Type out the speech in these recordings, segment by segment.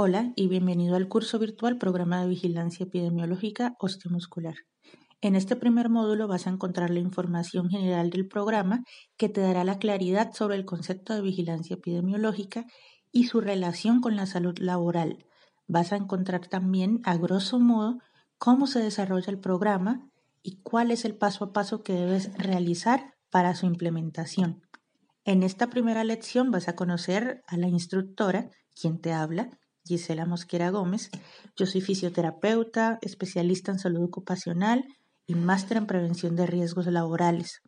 Hola y bienvenido al curso virtual Programa de Vigilancia Epidemiológica Osteomuscular. En este primer módulo vas a encontrar la información general del programa que te dará la claridad sobre el concepto de vigilancia epidemiológica y su relación con la salud laboral. Vas a encontrar también, a grosso modo, cómo se desarrolla el programa y cuál es el paso a paso que debes realizar para su implementación. En esta primera lección vas a conocer a la instructora, quien te habla, Gisela Mosquera Gómez. Yo soy fisioterapeuta, especialista en salud ocupacional y máster en prevención de riesgos laborales.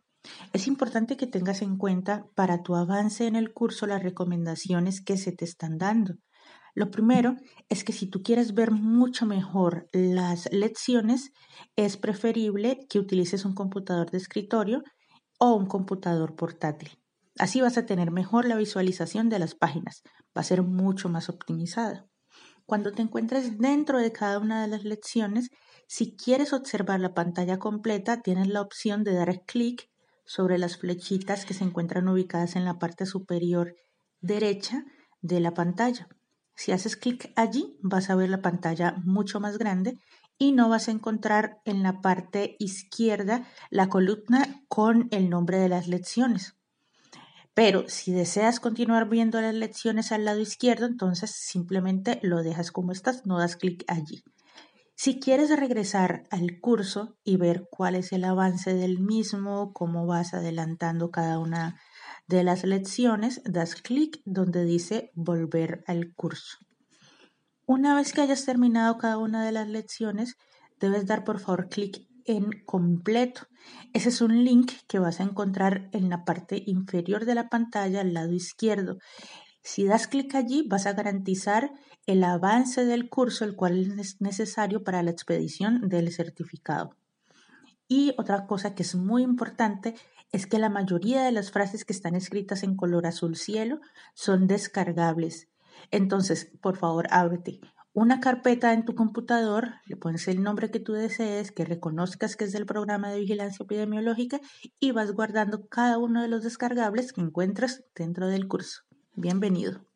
Es importante que tengas en cuenta para tu avance en el curso las recomendaciones que se te están dando. Lo primero es que si tú quieres ver mucho mejor las lecciones, es preferible que utilices un computador de escritorio o un computador portátil. Así vas a tener mejor la visualización de las páginas, va a ser mucho más optimizada. Cuando te encuentres dentro de cada una de las lecciones, si quieres observar la pantalla completa, tienes la opción de dar clic sobre las flechitas que se encuentran ubicadas en la parte superior derecha de la pantalla. Si haces clic allí, vas a ver la pantalla mucho más grande y no vas a encontrar en la parte izquierda la columna con el nombre de las lecciones. Pero si deseas continuar viendo las lecciones al lado izquierdo, entonces simplemente lo dejas como estás, no das clic allí. Si quieres regresar al curso y ver cuál es el avance del mismo, cómo vas adelantando cada una de las lecciones, das clic donde dice volver al curso. Una vez que hayas terminado cada una de las lecciones, debes dar por favor clic en completo. Ese es un link que vas a encontrar en la parte inferior de la pantalla al lado izquierdo. Si das clic allí, vas a garantizar el avance del curso, el cual es necesario para la expedición del certificado. Y otra cosa que es muy importante es que la mayoría de las frases que están escritas en color azul cielo son descargables. Entonces, por favor, ábrete una carpeta en tu computador, le pones el nombre que tú desees, que reconozcas que es del programa de vigilancia epidemiológica y vas guardando cada uno de los descargables que encuentras dentro del curso. Bienvenido.